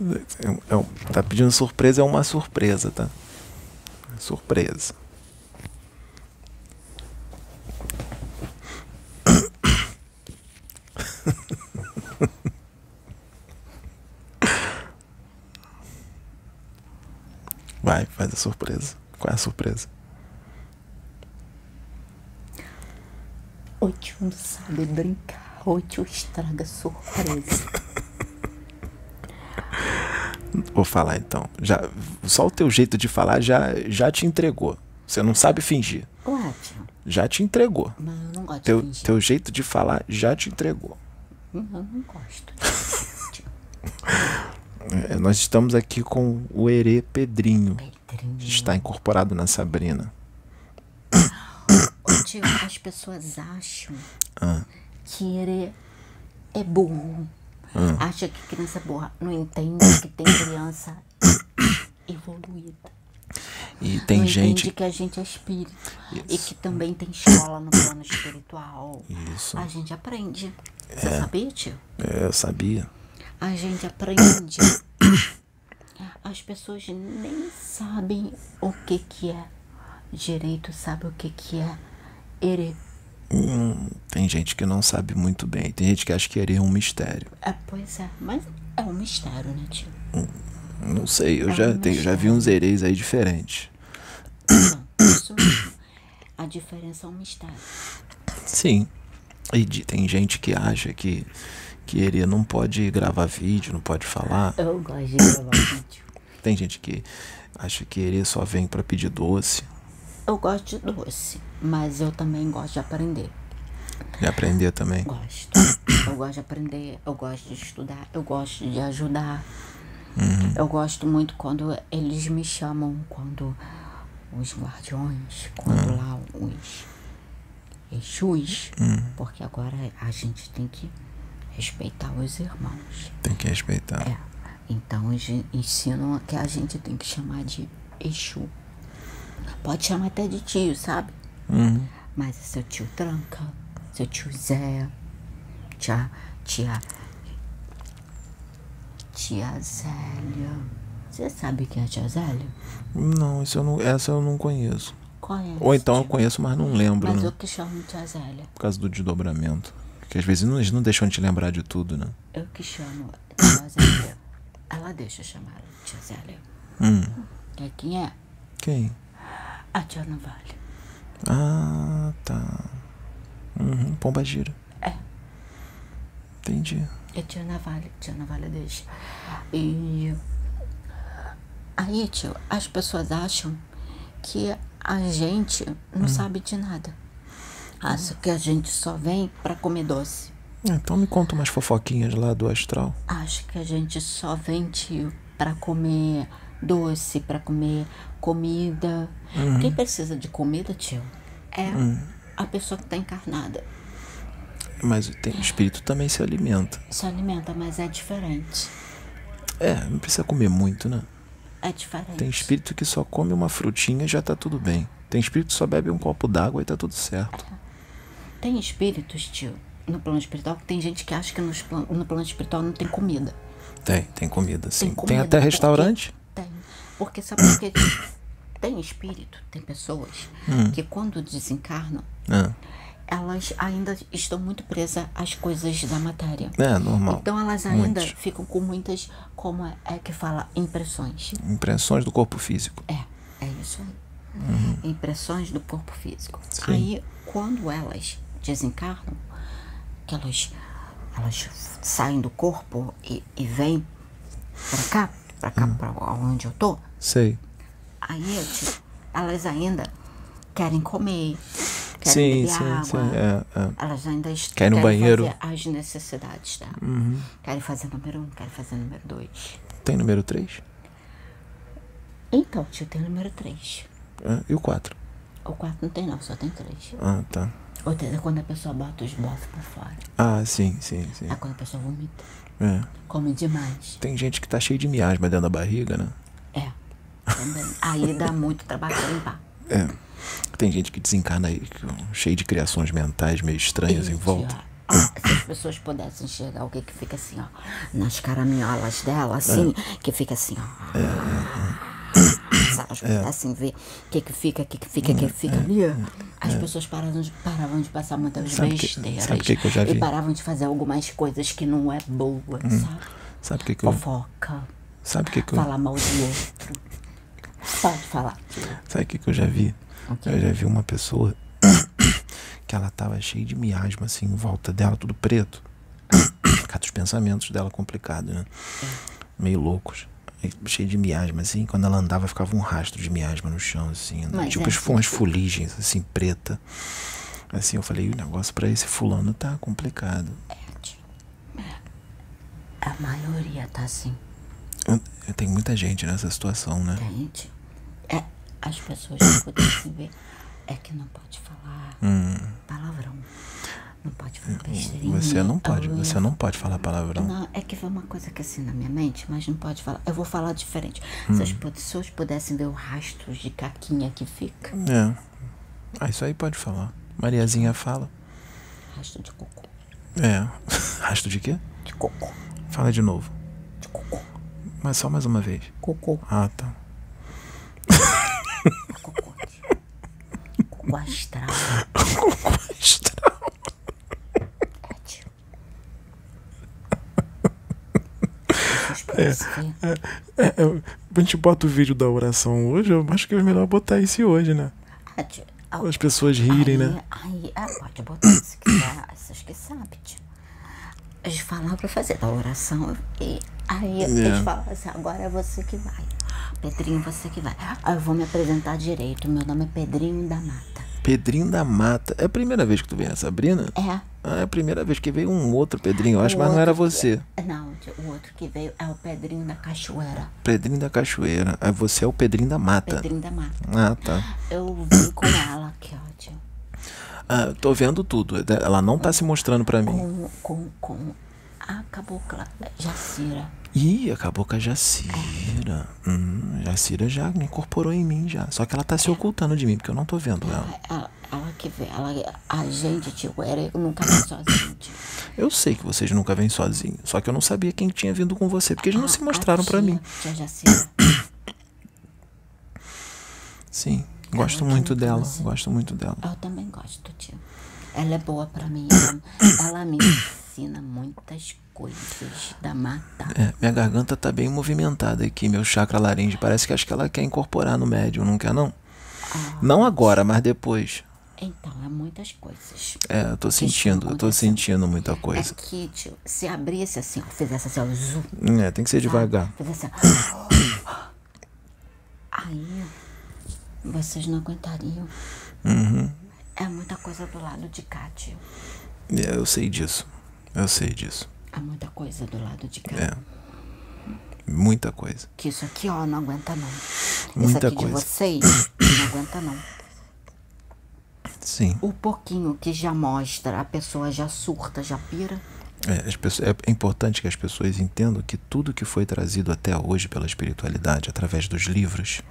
É, é, tá pedindo surpresa, é uma surpresa, tá? Surpresa. Vai, faz a surpresa. Qual é a surpresa? Tio não sabe brincar. Tio estraga surpresa. Vou falar então. Já, só o teu jeito de falar já, já te entregou. Você não sabe fingir. Tio. Já te entregou. Mas eu não gosto Teu, de fingir. teu jeito de falar já te entregou. Hum, Eu não gosto. É, nós estamos aqui com o Herê Pedrinho. Pedrinho. Está incorporado na Sabrina. Ô, tio, as pessoas acham Ah. que ele é burro. Ah. Acha que criança burra não entende que tem criança evoluída. E tem não gente. entende que a gente é espírito. E que também tem escola no plano espiritual. Isso. A gente aprende. Você sabia, tio? É, eu sabia. A gente aprende. As pessoas nem sabem o que que é direito, sabe o que que é ere. Hum, tem gente que não sabe muito bem. Tem gente que acha que Herê é um mistério. É, pois é, mas é um mistério, né, tio? Não sei, eu É já, um tenho, já vi uns Herês aí diferentes. Então, isso mesmo. A diferença é um mistério. Sim. E de- tem gente que acha que, que Herê não pode gravar vídeo, não pode falar. Eu gosto de gravar vídeo. Tem gente que acha que Herê só vem pra pedir doce. Eu gosto de doce, mas eu também gosto de aprender. E aprender também. Gosto. Eu gosto de aprender, eu gosto de estudar, eu gosto de ajudar. Eu gosto muito quando eles me chamam, quando os guardiões, quando lá os Exus, porque agora a gente tem que respeitar os irmãos. Tem que respeitar. É. Então eles ensinam que a gente tem que chamar de Exu. Pode chamar até de tio, sabe? Uhum. Mas é seu tio Tranca, seu tio Zé, tia, tia, tia Zélia. Você sabe quem é a tia Zélia? Não, isso eu não, essa eu não conheço. Conhece? Ou então eu conheço, mas não lembro, Mas né? eu que chamo tia Zélia. Por causa do desdobramento. Porque às vezes eles não deixam de lembrar de tudo, né? Eu que chamo tia Zélia. Ela deixa eu chamar tia Zélia. Hum. Quem é? Quem? A tia Navalha. Ah, tá. Uhum. Pomba gira. É. Entendi. É tia Navalha, tia Navalha deixa. E aí, tio, as pessoas acham que a gente não sabe de nada. Acham que a gente só vem pra comer doce. Então me conta umas fofoquinhas lá do astral. Acho que a gente só vem, tio, pra comer doce, pra comer comida. Quem precisa de comida, tio, é a pessoa que tá encarnada. Mas tem espírito também se alimenta. Se alimenta, mas é diferente. É, não precisa comer muito, né? É diferente. Tem espírito que só come uma frutinha e já tá tudo bem. Tem espírito que só bebe um copo d'água e tá tudo certo. Tem espíritos, tio, no plano espiritual, que tem gente que acha que no plano espiritual não tem comida. Tem, tem comida, sim. Tem, comida, até porque- restaurante. Porque sabe por quê? Tem espírito, tem pessoas Hum. que quando desencarnam, Ah, elas ainda estão muito presas às coisas da matéria. é, normal. Então elas ainda Muitos. ficam com muitas, como é, é que fala, impressões. Impressões do corpo físico. É, é isso aí. Impressões do corpo físico. Sim. Aí, quando elas desencarnam, que elas, elas saem do corpo e, e vêm pra cá, pra cá, pra onde eu tô, Sei. aí tipo, elas ainda querem comer, querem Sim, beber sim, água. sim. É, é. Elas ainda est- Querem banheiro. Uhum. fazer as necessidades dela. Querem fazer número um, querem fazer número dois. Tem número 3? Então, tio, tem número três. e o 4? O quarto não tem não, só tem três. Ah, tá. Ou é quando a pessoa bota os bofos pra fora. Ah, sim, sim, sim. É quando a pessoa vomita. É. Come demais. Tem gente que tá cheio de miasma dentro da barriga, né? É. Também. Aí dá muito trabalho pra limpar. É. Tem gente que desencarna aí, cheio de criações mentais meio estranhas em E, volta. tia, ah, essas pessoas pudessem enxergar o que que fica assim, ó, nas caraminholas dela, assim, que fica assim, ó. Se elas pudessem ver o que que fica, o que que fica, o que que fica ali, as pessoas paravam de, paravam de passar muitas Sabe que- besteiras. sabe que que eu já E vi? paravam de fazer algumas coisas que não é boa, sabe? Sabe o que, que eu. Fofoca, Sabe o que, que eu. falar mal do outro. Pode falar. Sabe o que, que eu já vi? O quê? Eu já vi uma pessoa que ela tava cheia de miasma, assim, em volta dela, tudo preto. Por causa dos pensamentos dela complicados, né? Meio loucos. Cheio de miasma, assim. Quando ela andava, ficava um rastro de miasma no chão, assim. Mas tipo é as assim umas fuligens, assim, preta. Assim, eu falei, o negócio pra esse fulano tá complicado. A maioria tá assim. Eu, eu tenho muita gente nessa situação, né? Gente, é, as pessoas que pudessem ver é que não pode falar palavrão. Não pode falar besteirinha. Hum. Você não pode, Eu ia você não pode falar palavrão. Não, é que foi uma coisa que assim na minha mente, mas não pode falar. Eu vou falar diferente. Hum. Se as pessoas pudessem ver o rastro de caquinha que fica, É. Ah, isso aí pode falar. Mariazinha fala. rastro de cocô. É. Rastro de quê? De cocô. Fala de novo. De cocô. Mas só mais uma vez. Cocô. Ah, tá. Cocô. tio. Cocô astral. É, tio. As pessoas pudessem ver. É, é, a gente bota o vídeo da oração hoje, eu acho que é melhor botar esse hoje, né? Ah. Ah, As pessoas rirem, aí, né? Aí, ah, pode botar se quiser, essas que sabem, tio. Eles falam pra fazer a oração e aí É. eles falam assim, agora é você que vai. Pedrinho, você que vai. Aí eu vou me apresentar direito. Meu nome é Pedrinho da Mata. Pedrinho da Mata. É a primeira vez que tu vem a Sabrina? É. Ah, é a primeira vez que veio um outro Pedrinho, eu acho, O mas não era você. Não, tio, o outro que veio é o Pedrinho da Cachoeira. Pedrinho da Cachoeira. Aí você é o Pedrinho da Mata. Pedrinho da Mata. Ah, tá. Eu vim com ela aqui, ó, tio. Ah, tô vendo tudo. Ela não tá se mostrando pra mim. Com, com, com a cabocla Jacira. Ih, acabou com a Jacira. Hum, Jacira já me incorporou em mim já. Só que ela tá se ocultando de mim, porque eu não tô vendo ela. Ela, ela que veio, ela, a gente, tio, era eu nunca vi sozinho, tio. Eu sei que vocês nunca vêm sozinhos. Só que eu não sabia quem tinha vindo com você, porque eles não A- se a mostraram pra tia- mim. Tia Jacira. Sim, gosto Ela muito dela. você? Gosto muito dela. Eu também gosto, tio. Ela é boa pra mim. Ela, ela me ensina muitas coisas da mata. É, minha garganta tá bem movimentada aqui, meu chakra laringe. Parece que acho que ela quer incorporar no médium, não quer não? Ah. Não agora, mas depois. Então, é muitas coisas. É, eu tô sentindo, eu tô sentindo muita É coisa. que, tio, se abrisse assim, ó, fizesse assim, ó, zoom, É, tem que ser devagar. fizesse assim, ó. Aí, vocês não aguentariam. Uhum. É muita coisa do lado de cá, tio. É, eu sei disso. Eu sei disso. Há muita coisa do lado de cá. É. Muita coisa. Que isso aqui, ó, não aguenta não. isso Muita aqui coisa. de vocês não aguenta não. Sim. O pouquinho que já mostra, a pessoa já surta, já pira. É, as pessoas- é importante que as pessoas entendam que tudo que foi trazido até hoje pela espiritualidade, através dos livros,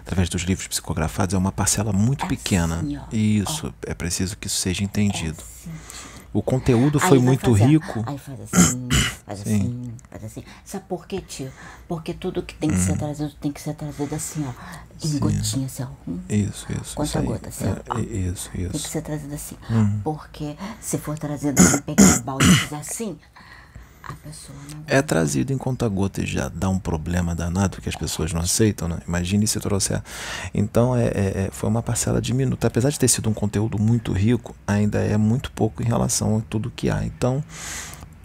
através dos livros psicografados, é uma parcela muito É pequena. assim. E isso, é preciso que isso seja entendido. Assim, tio. O conteúdo foi muito fazer, rico. Aí faz assim, faz assim, faz assim. Sabe por quê, tio? Porque tudo que tem que Hum. ser trazido tem que ser trazido assim, ó. Em gotinha, assim, ó. Hum, Isso, isso. Conta isso gota, assim, É, ó. isso, Tem que isso. ser trazido assim. Hum. Porque se for trazido assim, pegar o balde e fizer assim, É trazido em conta-gotas já dá um problema danado que as pessoas não aceitam, né? Imagine se trouxer. Então é, é- é- foi uma parcela diminuta. Apesar de ter sido um conteúdo muito rico, ainda é muito pouco em relação a tudo que há. Então,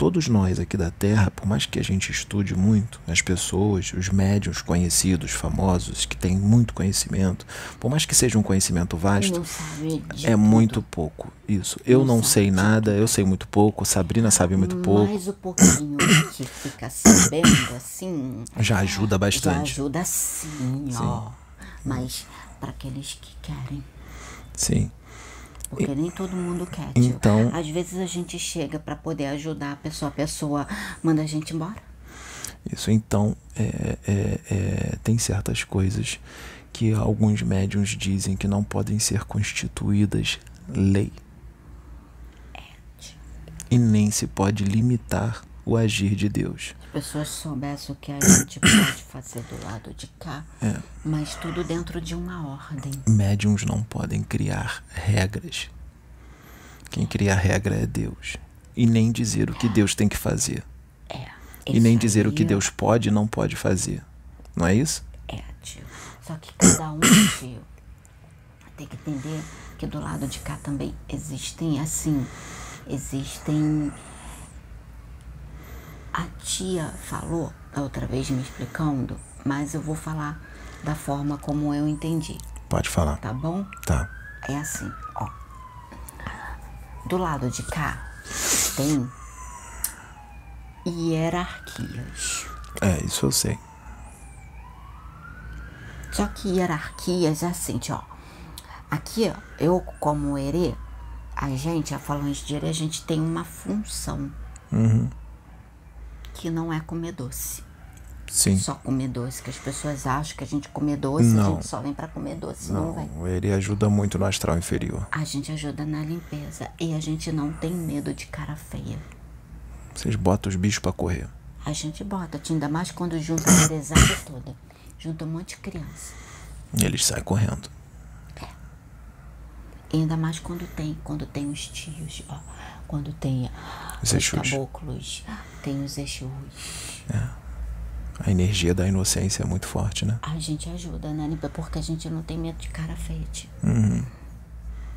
todos nós aqui da Terra, por mais que a gente estude muito, as pessoas, os médiuns conhecidos, famosos, que têm muito conhecimento, por mais que seja um conhecimento vasto, é tudo. muito pouco. Isso. Eu Não sei nada, eu sei muito pouco, Sabrina sabe muito pouco. Mas o pouquinho que fica sabendo assim. Já ajuda Já bastante. ajuda sim, ó. Mas para aqueles que querem. Sim. Porque nem todo mundo quer, tio. Então- Às vezes a gente chega para poder ajudar a pessoa, a pessoa manda a gente embora. Isso, então, é, é, é, tem certas coisas que alguns médiums dizem que não podem ser constituídas lei. e nem se pode limitar o agir de Deus. As pessoas soubessem o que a gente pode fazer do lado de cá, É. mas tudo dentro de uma ordem. Médiums não podem criar regras. Quem cria a regra é Deus. E nem dizer o que Deus tem que fazer. É. E nem dizer o que Deus pode e não pode fazer. Não é isso? É, tio. Só que cada um, tio, tem que entender que do lado de cá também existem, assim, existem. A tia falou da outra vez me explicando, mas eu vou falar da forma como eu entendi, Pode falar. tá bom? Tá. É assim, ó. Do lado de cá tem hierarquias. É, isso eu sei. Só que hierarquias é assim, ó. Aqui, ó, eu como herê, a gente, a falante de herê, a gente tem uma função. Que não é comer doce. Sim. Só comer doce, que as pessoas acham que a gente comer doce, a Não. gente só vem pra comer doce, não, vem. Não, ele ajuda muito no astral inferior. A gente ajuda na limpeza e a gente não tem medo de cara feia. Vocês botam os bichos pra correr. A gente bota, ainda mais quando junta a herezada toda. Junta um monte de criança. E eles saem correndo. E ainda mais quando tem, quando tem os tios, ó. Quando tem Os os caboclos, tem os Exus. A energia da inocência é muito forte, né? A gente ajuda, né? Porque a gente não tem medo de cara feia. Uhum.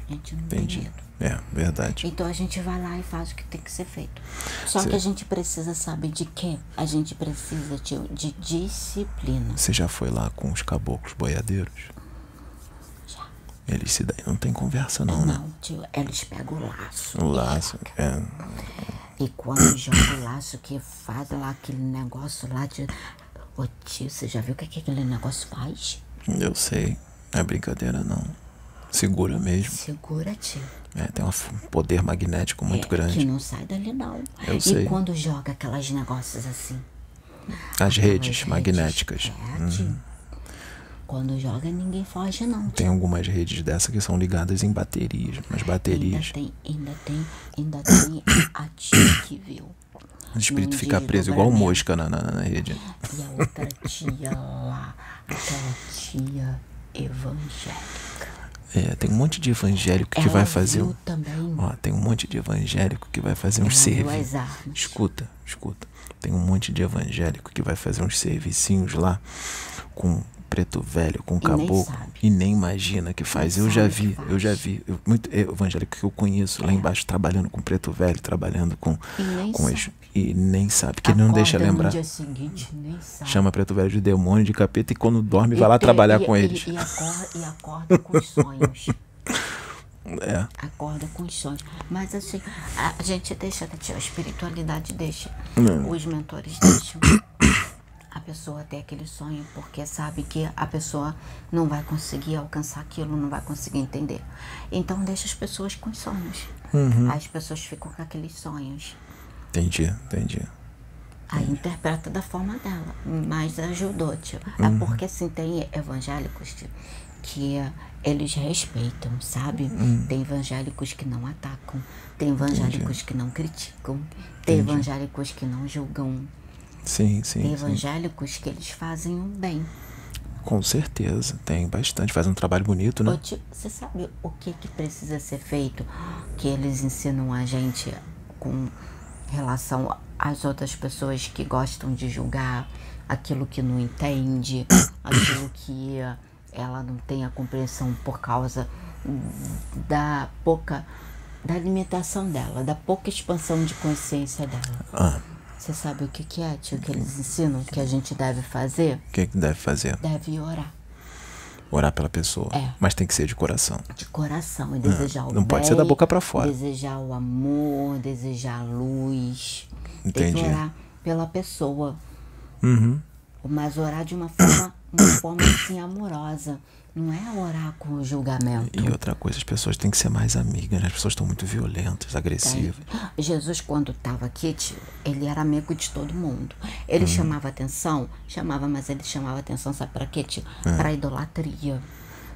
A gente não Entendi. tem medo. É, verdade. Então a gente vai lá e faz o que tem que ser feito. Só Sim. que a gente precisa saber de quê? A gente precisa, tio, de disciplina. Você já foi lá com os caboclos boiadeiros? Eles se daí não tem conversa não, né? Não, tio, eles pegam o laço. O laço. É, E quando joga o laço que faz lá aquele negócio lá de. Ô tio, você já viu o que, que aquele negócio faz? eu sei. Não é brincadeira não. Segura mesmo. Segura, tio. É, tem um poder magnético muito É, Que grande. não sai dali, não. Eu e sei. quando joga aquelas negócios assim? As redes magnéticas. Uhum. É, tio. Quando joga, ninguém foge, não. Tem algumas redes dessa que são ligadas em baterias. Mas Ainda baterias. tem, ainda tem, ainda tem a tia que viu. O espírito fica preso igual mosca na, na, na rede. E a outra tia lá, aquela tia evangélica. É, tem um monte de evangélico que Ela vai fazer. viu um- também. Ó, tem um monte de evangélico que vai fazer uns Ela viu serviços. Escuta, escuta. Tem um monte de evangélico que vai fazer uns servicinhos lá com preto velho, com caboclo. E nem imagina que faz. Nem eu já vi, eu já vi. Eu, muito é, evangélico que eu conheço lá embaixo, trabalhando com preto velho, trabalhando com. E com esse- e nem sabe, que não Acorda deixa lembrar. No dia seguinte, nem sabe. Chama preto velho de demônio, de capeta, e quando dorme, E vai lá tem- trabalhar e- com e- eles. E, acorda, e acorda com os sonhos. É. Acorda com os sonhos. Mas assim, a gente deixa, a espiritualidade deixa. Não. Os mentores deixam a pessoa ter aquele sonho, porque sabe que a pessoa não vai conseguir alcançar aquilo, não vai conseguir entender. Então deixa as pessoas com os sonhos. Uhum. As pessoas ficam com aqueles sonhos. Entendi, entendi. Aí interpreta da forma dela, mas ajudou, tio. É porque assim, tem evangélicos, tio, que eles respeitam, sabe? Tem evangélicos que não atacam, tem evangélicos que não criticam, tem evangélicos que não julgam, Sim, sim, tem sim. evangélicos que eles fazem o bem. Com certeza. Tem bastante. Faz um trabalho bonito, né? tio, você sabe o que, que precisa ser feito que eles ensinam a gente com relação às outras pessoas que gostam de julgar aquilo que não entende, aquilo que ela não tem a compreensão por causa da pouca da limitação dela, da pouca expansão de consciência dela. Ah, Você sabe o que, que é, tio, que eles ensinam que a gente deve fazer? o que, que deve fazer? Deve orar. Orar pela pessoa. É. Mas tem que ser de coração. de coração e desejar o não pode bem, ser da boca pra fora. Desejar o amor, desejar a luz. Tem Entendi. que orar pela pessoa, Uhum. mas orar de uma forma, uma forma assim amorosa. Não é orar com julgamento. E outra coisa, as pessoas têm que ser mais amigas, né? As pessoas estão muito violentas, agressivas. Jesus, quando estava aqui, tio, ele era amigo de todo mundo. Ele chamava atenção, chamava, mas ele chamava atenção, sabe para quê, tio? Para idolatria.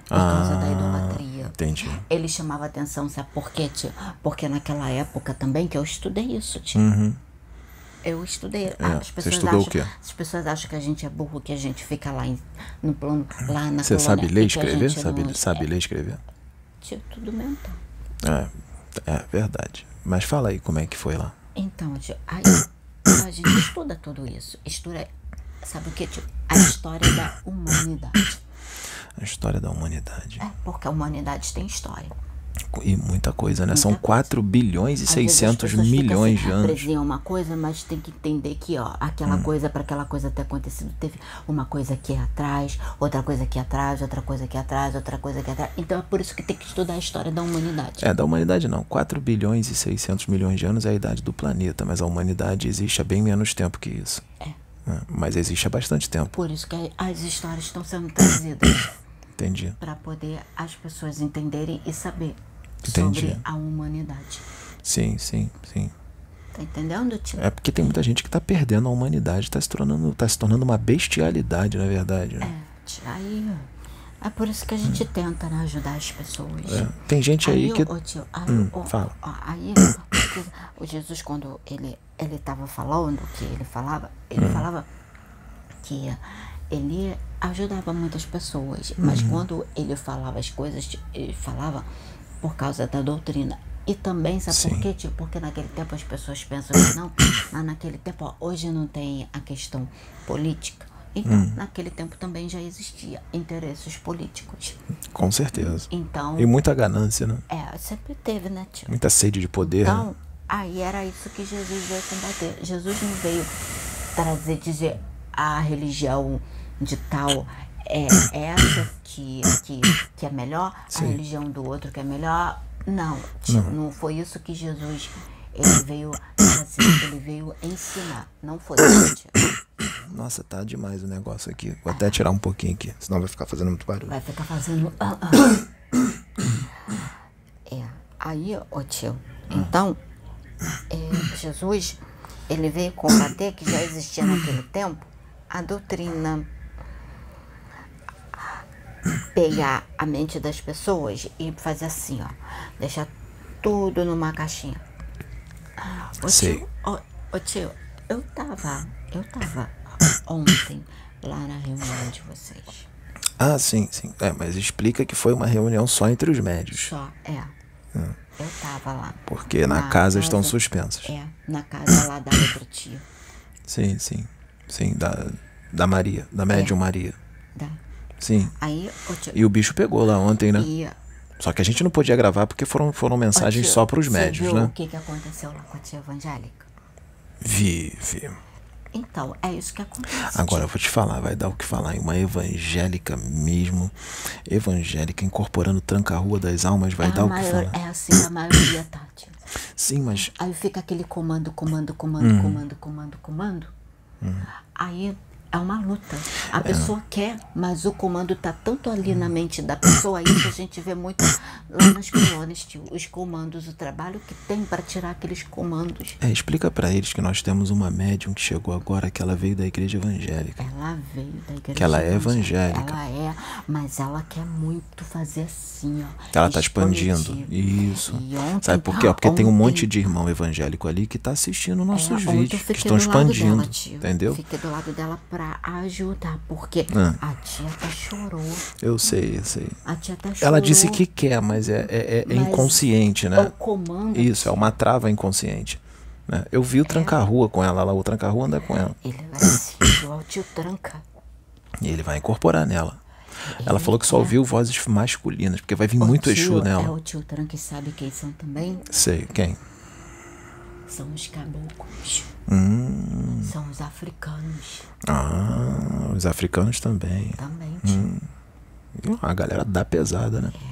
Por causa da idolatria. Entendi. Ele chamava atenção, sabe por quê, tio? Porque naquela época também que eu estudei isso, tio. Uhum. Eu estudei. É, as você pessoas estudou o acham, quê? As pessoas acham que a gente é burro, que a gente fica lá em- no plano, lá na Você colônia, sabe ler e escrever? Sabe, não- sabe ler e escrever? Tio, tudo mental. É, é verdade. Mas fala aí como é que foi lá. Então, aí a gente estuda tudo isso. Estuda, sabe o que, tio? A história da humanidade. A história da humanidade. É, porque a humanidade tem história. E muita coisa, né? São Muita 4 bilhões e Às vezes as 600 pessoas ficam milhões assim, de anos. Hum. Preziam uma coisa, mas tem que entender que, ó, aquela coisa, para aquela coisa ter acontecido, teve uma coisa aqui atrás, outra coisa aqui atrás, outra coisa aqui atrás, outra coisa aqui atrás. Então é por isso que tem que estudar a história da humanidade. É, da humanidade não. 4 bilhões e 600 milhões de anos é a idade do planeta, mas a humanidade existe há bem menos tempo que isso. É. É, Mas existe há bastante tempo. Por isso que as histórias estão sendo trazidas Entendi. para poder as pessoas entenderem e saber Entendi. sobre a humanidade. Sim, sim, sim. Tá entendendo, tio? É porque tem muita gente que tá perdendo a humanidade, tá se tornando, tá se tornando uma bestialidade, na verdade. É, Né? tio, aí é por isso que a gente tenta né, ajudar as pessoas. É. Tem gente aí, que. ô, tio, aí, Hum, ô, fala. ó, aí o Jesus, quando ele ele estava falando, que ele falava, ele Hum. falava que ele ajudava muitas pessoas, mas Uhum. quando ele falava as coisas, ele falava por causa da doutrina. E também, sabe Sim. por quê, tio? Porque naquele tempo as pessoas pensam que não, mas naquele tempo, ó, hoje não tem a questão política. Então, Hum. naquele tempo também já existia interesses políticos. Com certeza. Então, E muita ganância, né? é, sempre teve, né, tio? Muita sede de poder. né? Então, aí era isso que Jesus veio combater. Jesus não veio trazer, dizer a religião de tal é essa que, que, que é melhor, Sim. a religião do outro que é melhor. Não, tio, não. foi isso que Jesus ele veio trazer, ele veio ensinar. Não foi isso, tio. Nossa, tá demais o negócio aqui. Vou até tirar um pouquinho aqui, senão vai ficar fazendo muito barulho. Vai ficar fazendo. ah, ah. É, aí, ô tio, então, é, Jesus, ele veio combater que já existia naquele tempo a doutrina. Pegar a mente das pessoas e fazer assim, ó. Deixar tudo numa caixinha. Ô Sei. tio, ô, ô tio, eu tava, eu tava ontem lá na reunião de vocês. Ah, sim, sim. É, mas explica que foi uma reunião só entre os médios. Só, é. Eu tava lá. Porque na, casa, estão suspensas. É, na casa lá da outra tia. Sim, sim. Sim, da, da Maria, da médium Maria. Sim. Aí, E o bicho pegou lá ontem, né? e, Só que a gente não podia gravar porque foram, foram mensagens só para os médios, viu né? o que, que aconteceu lá com a tia evangélica? Vi, vi. Então, é isso que acontece. Agora eu vou te falar, vai dar o que falar em uma evangélica mesmo. Evangélica incorporando tranca-rua das almas, vai é, dar a o que maior, falar. é assim a maioria, tá, tio? Sim, mas Aí fica aquele comando, comando, comando, Hum. comando, comando, comando. Aí é uma luta. A pessoa quer, mas o comando tá tanto ali na mente da pessoa, isso a gente vê muito lá nas colônias, tio. Os comandos, o trabalho que tem para tirar aqueles comandos. é, explica pra eles que nós temos uma médium que chegou agora, que ela veio da igreja evangélica. Ela veio da igreja. Que ela é evangélica. Ela é, mas ela quer muito fazer assim, ó. Ela tá expandindo. Isso. Ontem- Sabe por quê? Ó, Porque tem um ontem- monte de irmão evangélico ali que tá assistindo nossos É, ontem vídeos, que estão expandindo. dela, entendeu? Fiquei do lado dela pra ajudar, porque Ah. a tia até chorou. Eu sei, eu sei. A tia chorou. Ela disse que quer, mas é, é- é Mas inconsciente, O né? comando. Isso, é uma trava inconsciente. né? Eu vi o tranca-rua com ela lá, o tranca-rua anda com ela. Ele vai assim, igual o tio Tranca. E ele vai incorporar nela. Ela Ele falou que só é. ouviu vozes masculinas, porque vai vir O muito tio- Exu É nela. o tio Tranca e sabe quem são também? Sei, quem? São os caboclos. Hum, São os africanos ah, os africanos também. também, Hum. A galera dá pesada, né? É.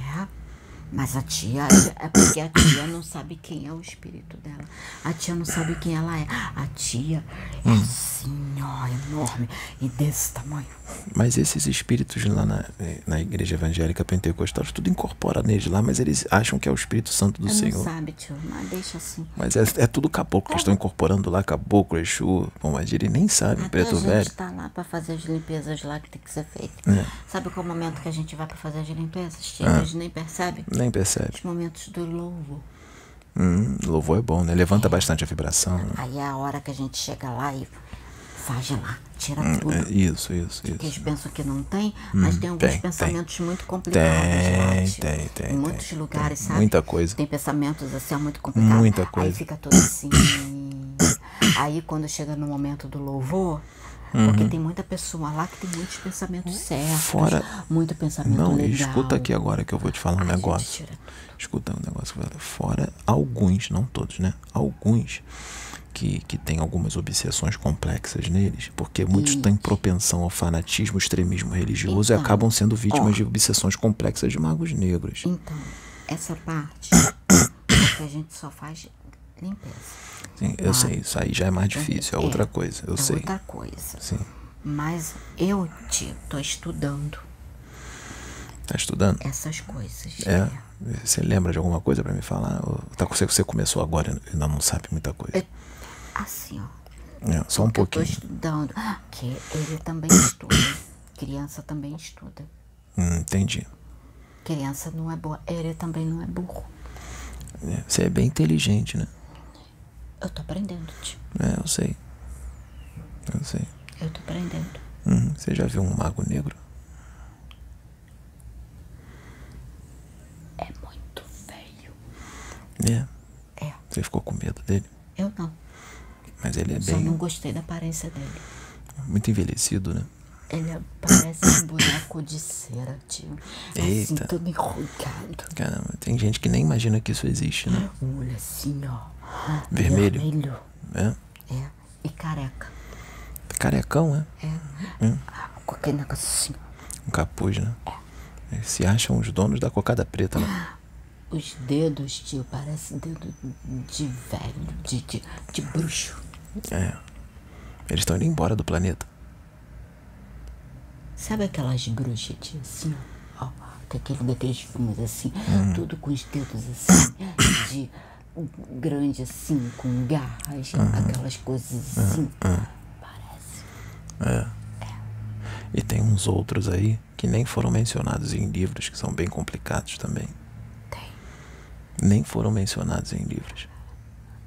Mas a tia, é porque a tia não sabe quem é o espírito dela. A tia não sabe quem ela é. A tia é Hum. assim, ó, enorme e desse tamanho. Mas esses espíritos lá na, eh, na igreja evangélica pentecostal, tudo incorpora neles lá, mas eles acham que é o Espírito Santo do Ela Senhor. não sabe, tio, mas deixa assim. Mas é, é tudo caboclo, eles estão incorporando lá caboclo, Exu, Pombagira, e nem sabe, Até preto a gente velho. tá lá pra fazer as limpezas lá que tem que ser feito. É. Sabe qual é o momento que a gente vai pra fazer as limpezas? Tia, Ah. a gente nem percebe. Nem percebe. Os momentos do louvor. Hum, louvor é bom, né? Levanta bastante a vibração. Né? Aí é a hora que a gente chega lá e faz lá, tira tudo. É, isso, isso, Porque eles isso. pensam que não tem, mas tem alguns Hum, tem, pensamentos muito complicados lá, Tem, tio. tem, tem, Em muitos tem, lugares, tem. sabe? Muita coisa. Tem pensamentos assim, ó, muito complicados. Muita Aí coisa. fica tudo assim. Aí quando chega no momento do louvor, porque tem muita pessoa lá que tem muitos pensamentos certos. Uhum. Fora- Muito pensamento Não, legal. escuta aqui agora que eu vou te falar um A negócio. Escuta um negócio. Fora alguns, não todos, né? Alguns que, que têm algumas obsessões complexas neles, porque muitos Isso. têm propensão ao fanatismo, extremismo religioso e Então, acabam sendo vítimas ó. de obsessões complexas de magos negros. Então, essa parte é que a gente só faz limpeza. Sim, eu sei, isso aí já é mais difícil, é outra É, coisa, eu é sei. outra coisa. Sim. Mas eu, tio, tô estudando Tá estudando? essas coisas. É. Você lembra de alguma coisa pra me falar? Ou tá, você, você começou agora e ainda não sabe muita coisa. É, Assim, ó. É, só um Eu tô pouquinho. estudando. Que ele também estuda. Criança também estuda. Hum, entendi. Criança não é boa. Ele também não é burro. É, Você é bem inteligente, né? Eu tô aprendendo, tio. É, eu sei. Eu sei. Eu tô aprendendo. Uhum. Você já viu um mago negro? É muito feio. É. É. Você ficou com medo dele? Eu não. Mas ele é Só bem. não gostei da aparência dele. Muito envelhecido, né? Ele é- parece um boneco de cera, tio. Assim, Eita. todo enrugado. Caramba, tem gente que nem imagina que isso existe, né? O olho assim, ó. Vermelho. Vermelho. É. É. E careca. Carecão, né? É. Com aquele negócio assim. Um capuz, né? Eles se acham os donos da cocada preta, né? Os dedos, tio, parece dedo de velho, de, de, de bruxo. É. Eles estão indo embora do planeta. Sabe aquelas bruxas, tio, assim, ó? ó que aquele daqueles filmes assim, Hum. tudo com os dedos assim, de grande assim, com garras, aquelas coisas assim. Parece. E tem uns outros aí que nem foram mencionados em livros, que são bem complicados também. Tem. Nem foram mencionados em livros.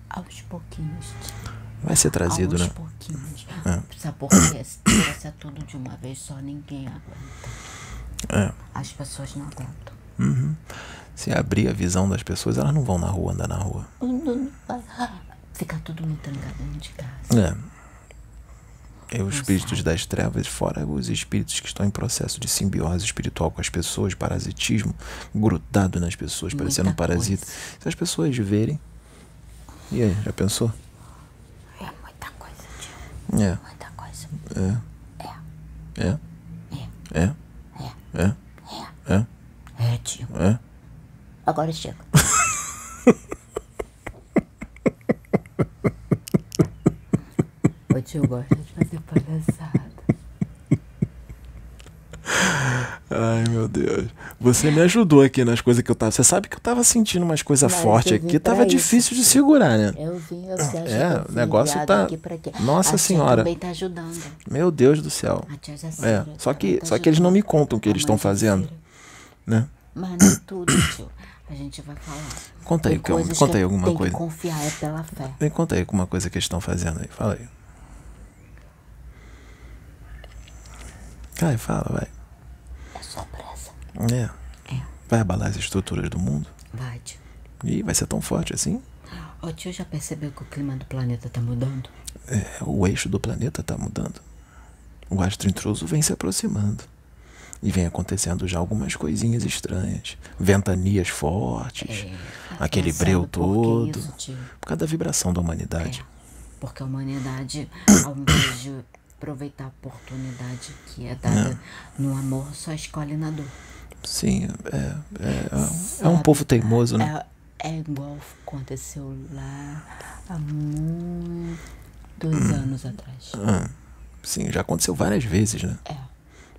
Aos pouquinhos. Vai ser trazido, Aos né? pouquinhos. É. Sabe por quê? Se tivesse tudo de uma vez só, ninguém aguenta. É. As pessoas não aguentam. Uhum. Se abrir a visão das pessoas, elas não vão na rua andar na rua. Fica tudo muito dentro de casa. É. E os espíritos das trevas, fora os espíritos que estão em processo de simbiose espiritual com as pessoas, parasitismo, grudado nas pessoas, Muita parecendo um parasita. coisa. Se as pessoas verem. E aí, já pensou? É muita coisa, tio. É. Muita coisa. É. É. É. É. É. É. É. É, tio. É. Agora chega. o tio gosta de fazer palhaçada. Ai, meu Deus. Você me ajudou aqui nas coisas que eu tava. Você sabe que eu tava sentindo umas coisas fortes aqui. Tava isso, difícil de segurar, né? Eu vim, eu sei, É, o negócio tá-? Nossa a tia Senhora. também tá ajudando. Meu Deus do céu. A tia É, só que, tá só que eles não me contam o que A eles estão fazendo, né? Mas não é tudo, tio. A gente vai falar. Conta aí, Tem coisas conta aí alguma tem coisa. que confiar é pela fé. Vem, conta aí alguma coisa que eles estão fazendo aí. Fala aí. Vai, fala, vai. É surpresa. É. É. Vai abalar as estruturas do mundo? Vai, tio. Ih, vai ser tão forte assim? Ô, tio, já percebeu que o clima do planeta tá mudando? É, o eixo do planeta tá mudando. O astro intruso vem se aproximando. E vem acontecendo já algumas coisinhas estranhas. Ventanias fortes. É, aquele Sabe breu todo. Tio? Por causa da vibração da humanidade. Porque a humanidade, ao invés de aproveitar a oportunidade que é dada no amor, só escolhe na dor. Sim, é, é, é um povo teimoso, né? É, é igual aconteceu lá há muitos hum. anos atrás. Ah, sim, já aconteceu várias vezes, né? É.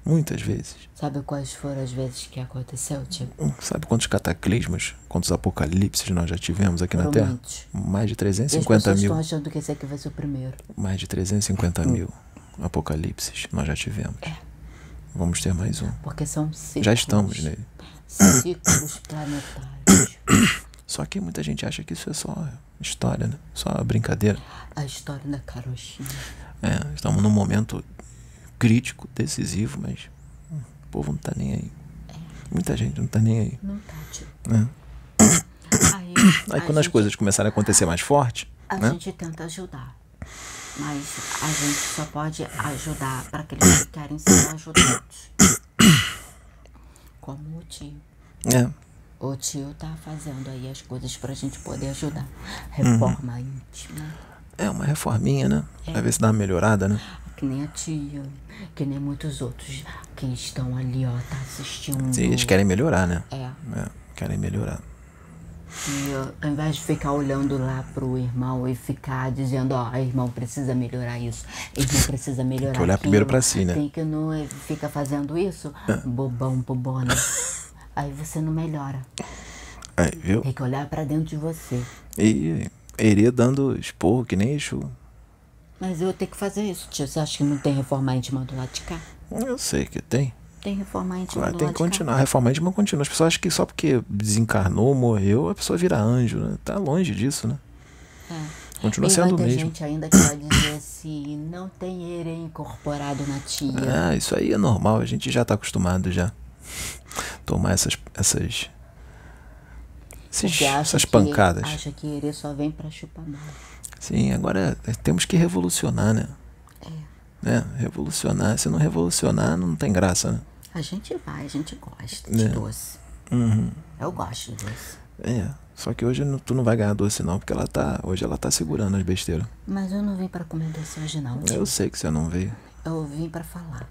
Muitas vezes. Sabe quais foram as vezes que aconteceu, tipo? Sabe quantos cataclismos, quantos apocalipses nós já tivemos aqui foram na Terra? Muitos. Mais de 350 e as mil. estão achando que esse aqui vai ser o primeiro. Mais de 350 hum. mil apocalipses nós já tivemos. É. Vamos ter mais um. Porque são ciclos. Já estamos nele. Ciclos planetários. Só que muita gente acha que isso é só história, né? Só brincadeira. A história da carochinha. É, estamos num momento crítico, decisivo, mas o povo não tá nem aí. Muita gente não tá nem aí. Não tá, tio. É. Aí, aí quando gente, as coisas começarem a acontecer mais forte. A né? gente tenta ajudar. Mas a gente só pode ajudar para aqueles que querem ser ajudados. Como o tio. É. O tio tá fazendo aí as coisas pra gente poder ajudar. Reforma uhum. íntima. É, uma reforminha, né? É. Pra ver se dá uma melhorada, né? Que nem a tia, que nem muitos outros que estão ali, ó, tá assistindo. Sim, eles querem melhorar, né? É. é querem melhorar. E ao invés de ficar olhando lá pro irmão e ficar dizendo, ó, irmão precisa melhorar isso, irmão precisa melhorar Tem que olhar aquilo, primeiro pra si, né? Tem que não fica fazendo isso, ah. bobão, bobona. Aí você não melhora. Aí, viu? Tem que olhar para dentro de você. E iria dando esporro que nem Exu. Mas eu tenho que fazer isso, tio. Você acha que não tem reforma íntima do lado de cá? Eu sei que tem. Tem reforma íntima Tem que continuar. A reforma íntima continua. As pessoas acham que só porque desencarnou, morreu, a pessoa vira anjo, né? Tá longe disso, né? É. Continua e sendo ter mesmo. gente ainda que vai dizer assim, não tem ere incorporado na tia. Ah, isso aí é normal, a gente já tá acostumado já. Tomar essas essas esses, essas pancadas. Acha que ere só vem para chupar mal. Sim, agora é, temos que revolucionar, né? É. Né? Revolucionar. Se não revolucionar, não tem graça, né? A gente vai, a gente gosta de É. doce. Uhum. Eu gosto de doce. É. Só que hoje tu não vai ganhar doce não, porque ela tá. Hoje ela tá segurando as besteiras. Mas eu não vim pra comer doce hoje, não. Eu sei que você não veio. Eu vim pra falar.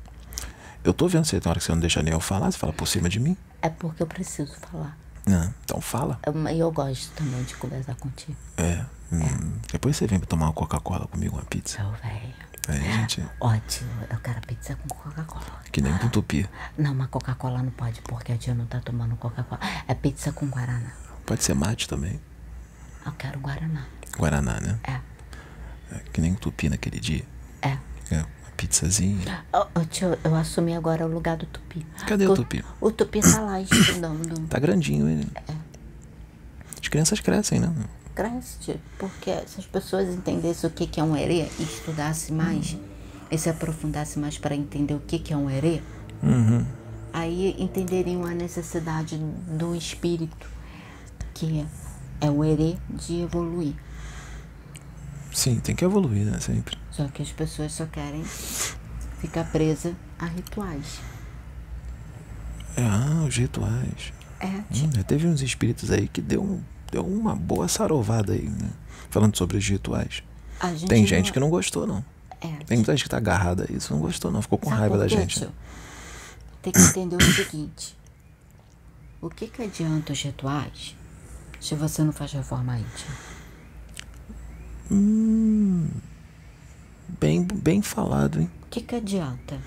Eu tô vendo você, tem hora que você não deixa nem eu falar, você fala por cima de mim. É porque eu preciso falar. Não, então fala. Eu- E eu, gosto também de conversar contigo. É. hum, Depois você vem pra tomar uma Coca-Cola comigo, uma pizza. Eu, velho. Aí a gente. Ótimo, eu quero pizza com Coca-Cola. Que nem com tupi. Não, mas Coca-Cola não pode, porque a tia não tá tomando Coca-Cola. É pizza com Guaraná. Pode ser mate também. Eu quero Guaraná. Guaraná, né? É, É, que nem com tupi naquele dia. é. É, pizzazinha. Ô, tio, eu assumi agora o lugar do Tupi. Cadê o Tu- tupi? O Tupi tá lá estudando. Tá grandinho ele. As crianças crescem, né? Cresce, porque se as pessoas entendessem o que que é um herê e estudassem mais, e se aprofundassem mais para entender o que que é um herê, Uhum. aí entenderiam a necessidade do espírito, que é o herê de evoluir. Sim, tem que evoluir, né? Sempre. Só que as pessoas só querem ficar presas a rituais. É, ah, os rituais. É, Hum, teve uns espíritos aí que deu, um, deu uma boa sarovada aí, né? Falando sobre os rituais. gente Tem gente que não gostou, não. É, Tem muita gente que tá agarrada a isso, não gostou, não. Ficou com Sabe raiva da gente. né? Tem que entender o seguinte: o que, que adianta os rituais se você não faz reforma íntima? Hum, bem, bem falado, hein? O que, que adianta?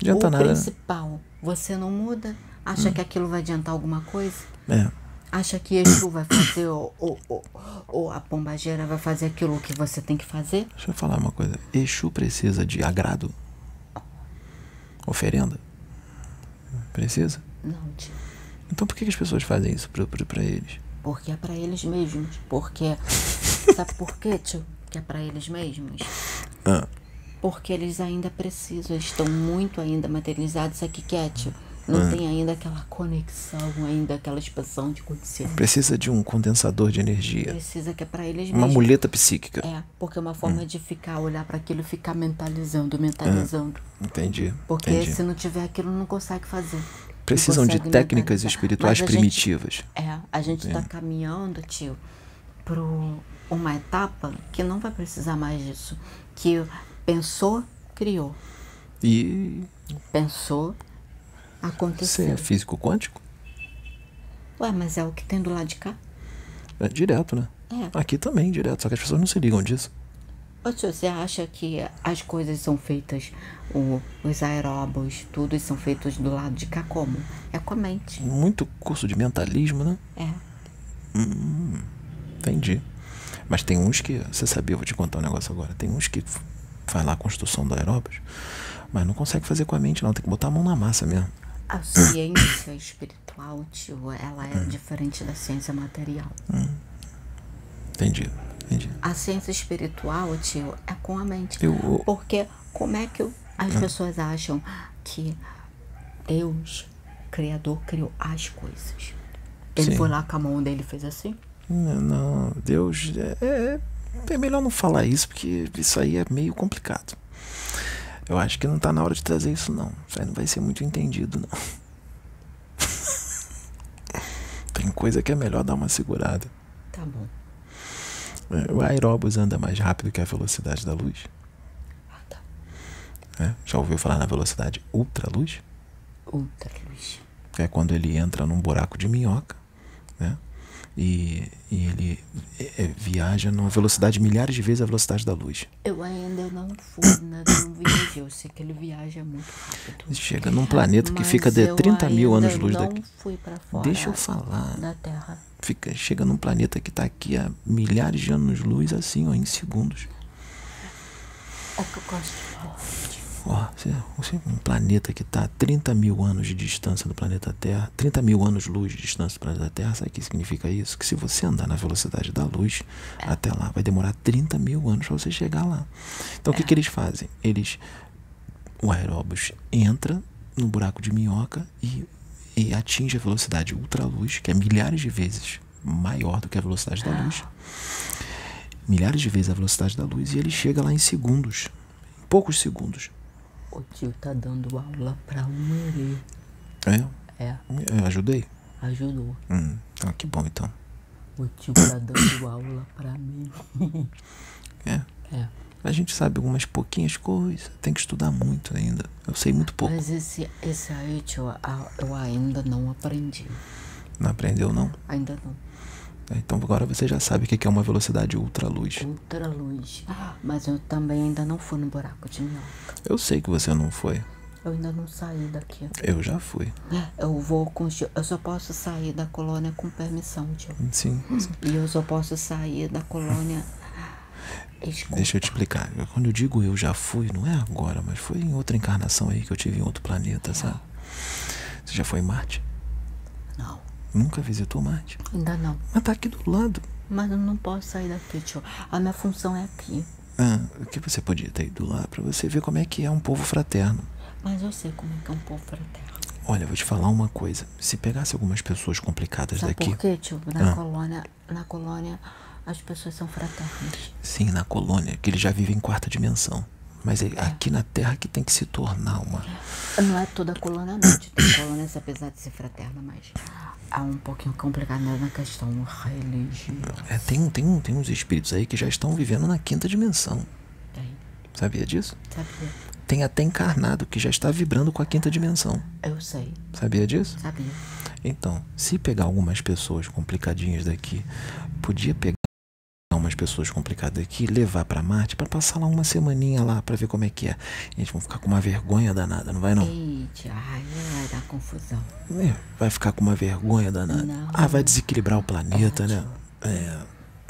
Adianta o nada. principal, você não muda? Acha que aquilo vai adiantar alguma coisa? É. Acha que Exu vai fazer ou, ou, ou, ou a pombageira vai fazer aquilo que você tem que fazer? Deixa eu falar uma coisa. Exu precisa de agrado? Oferenda? Precisa? Não, tio. Então por que, que as pessoas fazem isso pra, pra, pra eles? Porque é pra eles mesmos. Porque. Sabe por quê, tio? Que é pra eles mesmos? Ah, Porque eles ainda precisam, eles estão muito ainda materializados aqui, é, tio? Não tem ainda aquela conexão, ainda aquela expansão de consciência. precisa de um condensador de energia. Precisa que é pra eles Uma mesmos. muleta psíquica. É, porque é uma forma de ficar, olhar para aquilo e ficar mentalizando, mentalizando. Entendi. Porque entendi. se não tiver aquilo, não consegue fazer. Precisam de consegue técnicas mentalizar. espirituais a gente- primitivas. É, a gente tá caminhando, tio, pro uma etapa que não vai precisar mais disso. Que pensou, criou. E Pensou, você aconteceu. é físico quântico? Ué, mas é o que tem do lado de cá? É direto, né? É. Aqui também, direto. Só que as pessoas não se ligam disso. Ô, tio, você acha que as coisas são feitas, o- os aeróbos, tudo são feitos do lado de cá como? É com a mente. Muito curso de mentalismo, né? É. Entendi. Mas tem uns que, você sabia, eu vou te contar um negócio agora. Tem uns que faz lá a construção do aeróbus, mas não consegue fazer com a mente, não. Tem que botar a mão na massa mesmo. A ciência espiritual, tio, ela é diferente da ciência material. Entendi, entendi. A ciência espiritual, tio, é com a mente. Eu- Porque como é que as pessoas acham que Deus, Criador, criou as coisas? Ele Sim. foi lá com a mão dele e fez assim? Não, não, Deus. É, é, é melhor não falar isso, porque isso aí é meio complicado. Eu acho que não tá na hora de trazer isso, não. Isso aí não vai ser muito entendido, não. Tem coisa que é melhor dar uma segurada. Tá bom. É, O aeróbus anda mais rápido que a velocidade da luz. Ah, tá. né? Já ouviu falar na velocidade ultraluz? Outra luz. Que é quando ele entra num buraco de minhoca, né? E, e ele é, é, viaja numa velocidade milhares de vezes a velocidade da luz. Eu ainda não fui, ainda não viajei. Eu sei que ele viaja muito rápido. Chega num planeta que fica de eu 30 mil anos-luz daqui. fui pra fora Deixa eu falar. da Terra. Fica, chega num planeta que tá aqui a milhares de anos-luz, assim, ó, em segundos. É que eu gosto de morte. Ó, você, você- um planeta que tá a 30 mil anos de distância do planeta Terra, 30 mil anos-luz de distância do planeta Terra, sabe o que significa isso? Que se você andar na velocidade da luz até lá, vai demorar 30 mil anos para você chegar lá. Então o que, que eles fazem? Eles. O aeróbus entra no buraco de minhoca e, e atinge a velocidade ultraluz, que é milhares de vezes maior do que a velocidade da luz. Milhares de vezes a velocidade da luz, e ele chega lá em segundos. Em poucos segundos. O tio tá dando aula pra um É, É, eu ajudei? ajudou. Hum, ah, que bom então. O tio tá dando aula pra mim. É. É. A gente sabe algumas pouquinhas coisas, tem que estudar muito ainda. Eu sei muito pouco. Mas esse, esse aí, tio, eu ainda não aprendi. Não aprendeu, não? Ainda não. É, Então agora você já sabe o que é uma velocidade ultraluz. Outra luz. Mas eu também ainda não fui no buraco de minhoca. Eu sei que você não foi. Eu ainda não saí daqui. Eu já fui. Eu vou com. Eu só posso sair da colônia com permissão, tio. Sim. sim. E eu só posso sair da colônia. Escuta. Deixa eu te explicar. Quando eu digo eu já fui, não é agora, mas foi em outra encarnação aí que eu tive em outro planeta, sabe? Você já foi em Marte? Não, Nunca visitou Marte? ainda não. Mas tá aqui do lado. Mas eu não posso sair daqui, tio. A minha função é aqui. Ah, o que você podia ter ido lá pra você ver como é que é um povo fraterno. Mas eu sei como é que é um povo fraterno. Olha, eu vou te falar uma coisa. Se pegasse algumas pessoas complicadas Sabe daqui, por quê, tio? Na Ah. colônia, na colônia, as pessoas são fraternas. sim, na colônia, que eles já vivem em quarta dimensão. Mas é aqui na Terra que tem que se tornar uma. Não é toda colônia, não. Tem colônias, apesar de ser fraterna, mas é um pouquinho complicado né, na questão religiosa. É, tem, tem, tem uns espíritos aí que já estão vivendo na quinta dimensão. Tem, Sabia disso? sabia? Tem até encarnado que já está vibrando com a quinta dimensão. Eu sei, Sabia disso? sabia. Então, se pegar algumas pessoas complicadinhas daqui, podia pegar umas pessoas complicadas daqui, levar pra Marte pra passar lá uma semaninha lá pra ver como é que é. E eles vão ficar com uma vergonha danada, não vai não? Eita, ai, vai dar confusão. É, vai ficar com uma vergonha danada. Não. Ah, vai desequilibrar o planeta, né? É.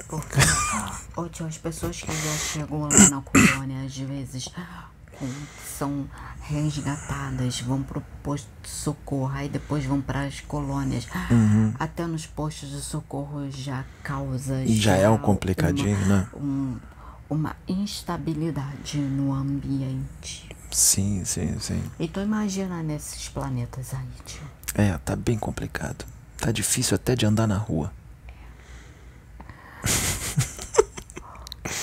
Porque, ô tio, as pessoas que já chegam lá na colônia, às vezes, são resgatadas, vão pro posto de socorro, aí depois vão para as colônias. Até nos postos de socorro já causa. Já é um complicadinho, uma, né? um- uma instabilidade no ambiente. Sim, sim, sim. Então imagina nesses planetas aí, tio. É, tá bem complicado. Tá difícil até de andar na rua.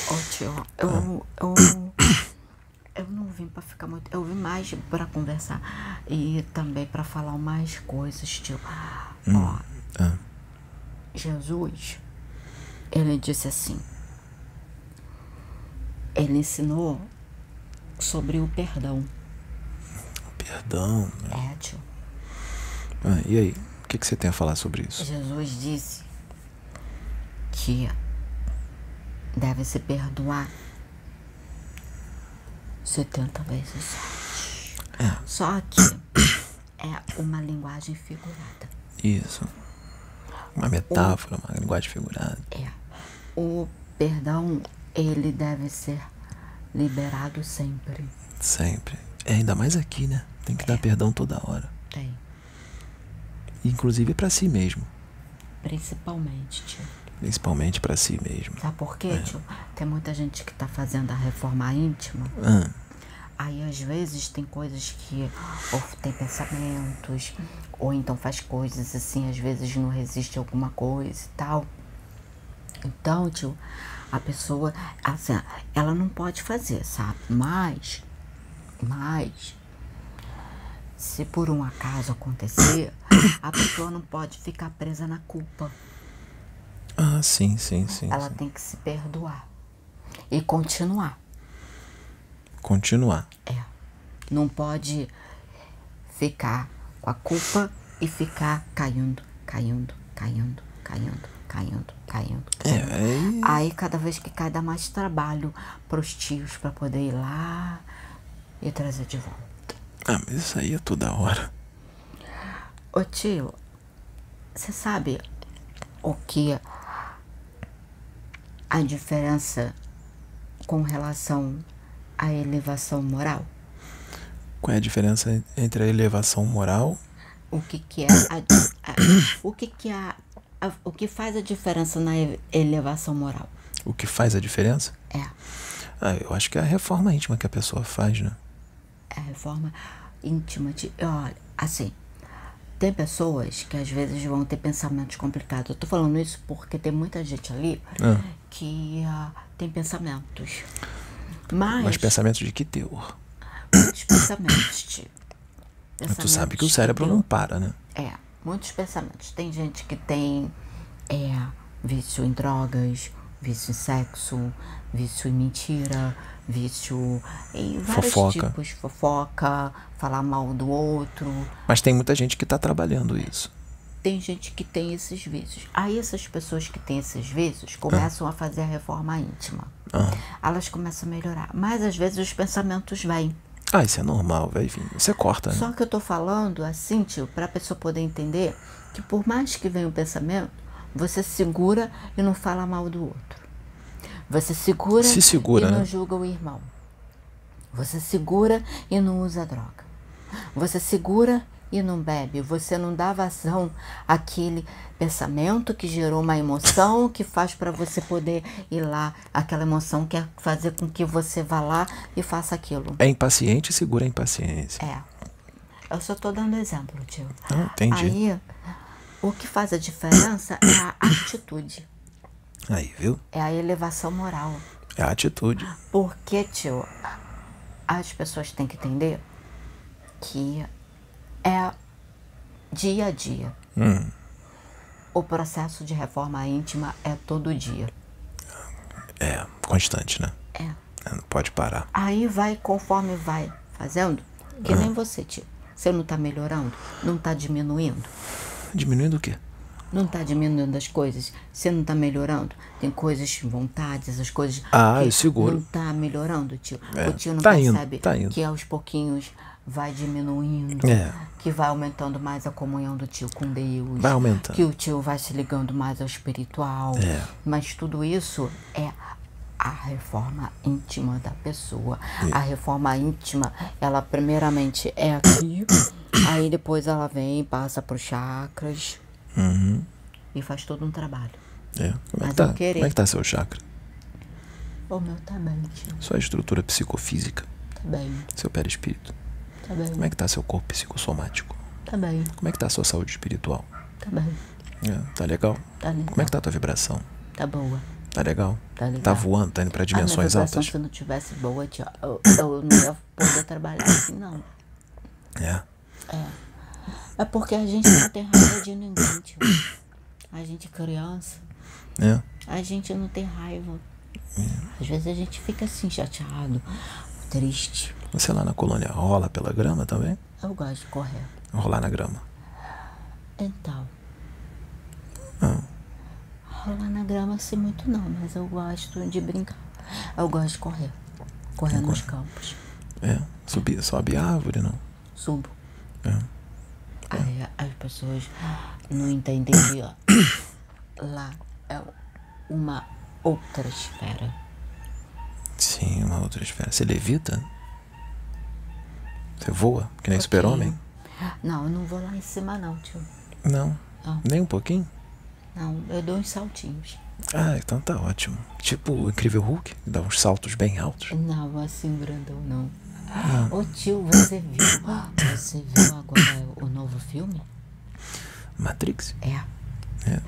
Ô tio, eu, eu, eu não vim pra ficar muito. Eu vim mais pra conversar e também pra falar mais coisas, tio. Ó, Ah, Jesus, ele disse assim. Ele ensinou sobre o perdão. perdão. né? É, tio. Ah, e aí? O que, que você tem a falar sobre isso? Jesus disse que deve se perdoar 70 vezes 7. É. Só que é uma linguagem figurada. Isso. Uma metáfora, uma linguagem figurada. É. O perdão, ele deve ser liberado sempre. Sempre. É, ainda mais aqui, né? Tem que dar perdão toda hora. Tem. Inclusive pra si mesmo. Principalmente, tio. Principalmente pra si mesmo. Sabe por quê, tio? Tem muita gente que tá fazendo a reforma íntima. Ah, Aí às vezes tem coisas que ou tem pensamentos, ou então faz coisas assim, às vezes não resiste a alguma coisa e tal. Então, tio, a pessoa, assim, ela não pode fazer, sabe? Mas, mas, se por um acaso acontecer, a pessoa não pode ficar presa na culpa. Ah sim, sim, sim. Ela sim. tem que se perdoar e continuar. Continuar. É. Não pode ficar com a culpa e ficar caindo, caindo, caindo, caindo, caindo, caindo. É, aí. Aí cada vez que cai dá mais trabalho pros tios pra poder ir lá e trazer de volta. Ah, mas isso aí é toda hora. Ô tio, você sabe o que a diferença com relação à elevação moral? Qual é a diferença entre a elevação moral? O que que é a, a- o que que é a, a- o que faz a diferença na elevação moral? O que faz a diferença? É Ah, eu acho que é a reforma íntima que a pessoa faz, né? a reforma íntima de, olha, assim, tem pessoas que às vezes vão ter pensamentos complicados. Eu tô falando isso porque tem muita gente ali Ah. que ah, tem pensamentos. Mas, Mas pensamentos de que teor? muitos pensamentos, tio. Mas tu sabe que o Pensamentos cérebro não para, né? É, muitos pensamentos. Tem gente que tem é, vício em drogas, vício em sexo, vício em mentira, vício em vários Fofoca. tipos. Fofoca, falar mal do outro. Mas tem muita gente que tá trabalhando isso. Tem gente que tem esses vícios. Aí essas pessoas que têm esses vícios começam a fazer a reforma íntima. Ah. Elas começam a melhorar. Mas às vezes os pensamentos vêm. Ah, isso é normal, vai vir. Você corta, né? Só que eu tô falando assim, tio, pra pessoa poder entender que por mais que venha o pensamento, você segura e não fala mal do outro. Você segura, Se segura, e não né? julga o irmão. Você segura e não usa droga. Você segura e não bebe. Você não dá vazão àquele pensamento que gerou uma emoção que faz para você poder ir lá. Aquela emoção quer fazer com que você vá lá e faça aquilo. É impaciente e segura a impaciência. É. Eu só tô dando exemplo, tio. Ah, entendi. Aí, o que faz a diferença é a atitude, Aí, viu? é a elevação moral. É a atitude. Porque, tio, as pessoas têm que entender que é dia a dia. Hum. O processo de reforma íntima é todo dia. É, constante, né? É. É, Não pode parar. Aí vai conforme vai fazendo, que nem você, tio. Você não tá melhorando, não tá diminuindo. Diminuindo o quê? Não tá diminuindo as coisas, você não tá melhorando. Tem coisas, vontades, essas coisas. Ah, eu seguro. Não tá melhorando, tio. É, O tio não tá indo, percebe tá indo. que aos pouquinhos vai diminuindo. É. Que vai aumentando mais a comunhão do tio com Deus. Vai aumentando. Que o tio vai se ligando mais ao espiritual. É. Mas tudo isso é a reforma íntima da pessoa. A reforma íntima, ela primeiramente é aqui, aí depois ela vem, passa para os chakras Uhum. e faz todo um trabalho. É. Como é que tá? Como é que tá seu chakra? O meu tá bem, tio. Sua estrutura psicofísica, Tá bem, seu perispírito. tá bem, Como é que tá seu corpo psicossomático? tá bem, Como é que tá a sua saúde espiritual? tá bem, É, tá legal? tá legal. Como é que tá a tua vibração? Tá boa, Tá legal? tá legal. Tá voando? Tá indo pra a minha dimensões vibração, altas? se não tivesse boa, tio, eu, eu não ia poder trabalhar assim, não. É. É porque a gente não tem raiva de ninguém, tio. A gente é criança, É. a gente não tem raiva. Às vezes a gente fica assim, chateado, triste. Você lá na colônia rola pela grama também? Eu gosto de correr. Rolar na grama. Então. Ah. Rolar na grama assim muito não, mas eu gosto de brincar. Eu gosto de correr. Correr nos campos. É, subir, sobe árvore, não? Subo. É. Aí as pessoas não entendem que ó, lá é uma outra esfera. Sim, uma outra esfera. Você levita? Você voa? Que nem super-homem? Não, eu não vou lá em cima não, tio. Não. Não. Nem um pouquinho? Não, eu dou uns saltinhos. Ah, então tá ótimo. Tipo o Incrível Hulk, dá uns saltos bem altos. Não, assim grandão não. Ô tio, você viu? Você viu agora o novo filme? Matrix? É. É.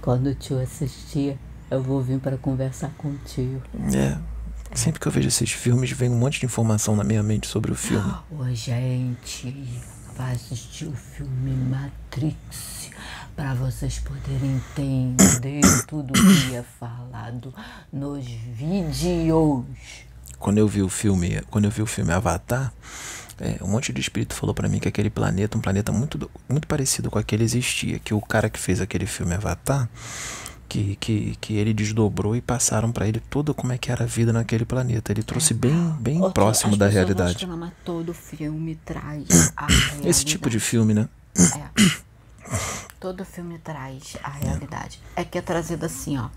Quando o tio assistir, eu vou vir para conversar com o tio. É. Sempre que eu vejo esses filmes, vem um monte de informação na minha mente sobre o filme. Ô, gente, vai assistir o filme Matrix para vocês poderem entender tudo que é falado nos vídeos. Quando eu vi o filme, quando eu vi o filme Avatar, é, um monte de espírito falou pra mim que aquele planeta, um planeta muito, muito parecido com aquele existia, que o cara que fez aquele filme Avatar, que, que, que ele desdobrou e passaram pra ele tudo como é que era a vida naquele planeta. Ele trouxe bem, bem tio, próximo da pessoas realidade. Acham, todo filme traz a Esse tipo de realidade. filme, né? É. Todo filme traz a realidade. É que é trazido assim, ó.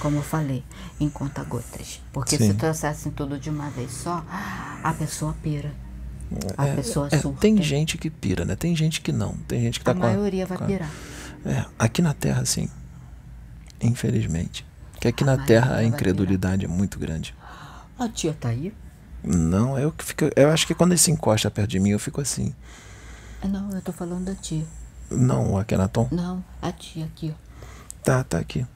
Como eu falei, em conta-gotas. Porque Sim. se trouxessem tudo de uma vez só, a pessoa pira. A pessoa É, surta. tem gente que pira, né? Tem gente que não. Tem gente que tá a com maioria vai com pirar. É, aqui na Terra, sim. Infelizmente. Que aqui A na Terra a incredulidade é muito grande. A tia tá aí? Não, eu que fico. Eu acho que quando ele se encosta perto de mim, eu fico assim. Não, eu tô falando da tia. Não, o Akenaton. Não, a tia aqui, ó. Tá, tá aqui.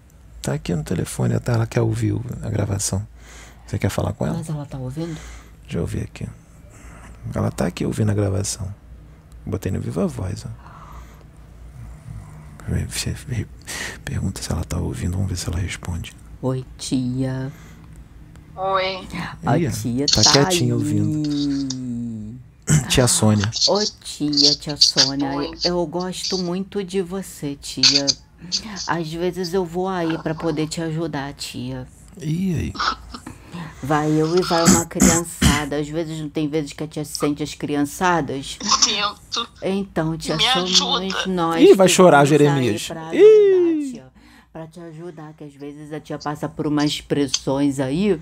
Tá aqui no telefone, até ela quer ouvir a gravação. Você quer falar com ela? Mas ela tá ouvindo? Deixa eu ouvir aqui. Ela tá aqui ouvindo a gravação. Botei no Viva Voz, ó. Pergunta se ela tá ouvindo, vamos ver se ela responde. Oi, tia. Oi. A tia tá tá, quietinha aí. ouvindo. Tia Sônia. Ô tia, tia Sônia, eu gosto muito de você, tia. Às vezes eu vou aí pra poder te ajudar, tia. E aí? Vai eu e vai uma criançada. Às vezes não tem vezes que a tia sente as criançadas. Sinto. Então, tia, Me somos ajuda. nós. Ih, vai chorar, Jeremias. Ih. ajudar, tia. Pra te ajudar, que às vezes a tia passa por umas pressões aí.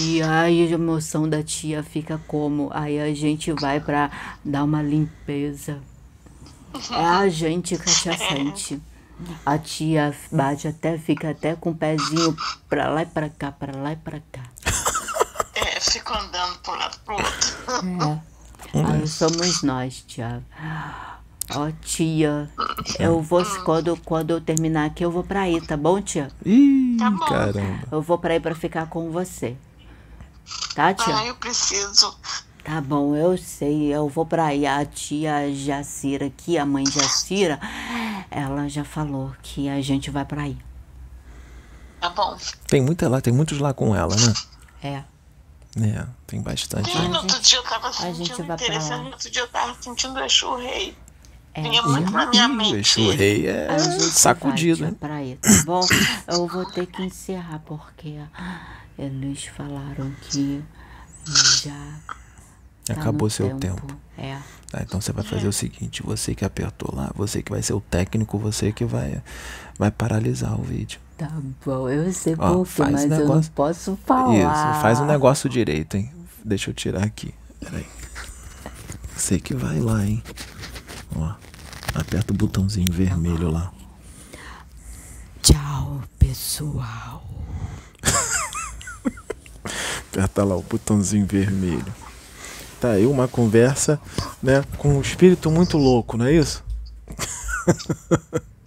E aí a emoção da tia fica como? Aí a gente vai pra dar uma limpeza. É a gente que a tia sente. A tia bate até, fica até com o pezinho pra lá e pra cá, pra lá e pra cá. É, fico andando pro lado pro outro. É. Aí somos nós, tia. Ó, tia, eu vou, quando, quando eu terminar aqui, eu vou pra aí, tá bom, tia? Ih, Tá bom. caramba. Eu vou pra aí pra ficar com você. Tá, Ah, tia? eu preciso. Tá bom, eu sei, eu vou pra aí. A tia Jacira aqui, a mãe Jacira, ela já falou que a gente vai pra aí. Tá bom. Tem muita lá, tem muitos lá com ela, né? É. É, tem bastante. A no outro dia eu tava a gente sentindo vai lá. no outro dia eu tava sentindo Exu Rei. É. Vinha muito na minha o mente. Exu Rei é sacudido, tá bom? Eu vou ter que encerrar porque eles falaram que já tá Acabou no seu tempo. É. Tá, então você vai fazer o seguinte, você que apertou lá, você que vai ser o técnico, você que vai, vai paralisar o vídeo. Tá bom, eu sei Ó, por quê, faz mas eu não negócio. posso falar. Isso, faz o negócio direito, hein? Deixa eu tirar aqui. Peraí. Você que vai lá, hein? Ó, aperta o botãozinho vermelho lá. Tchau, pessoal. Aperta lá o botãozinho vermelho. Tá aí uma conversa, né, com um espírito muito louco, não é isso?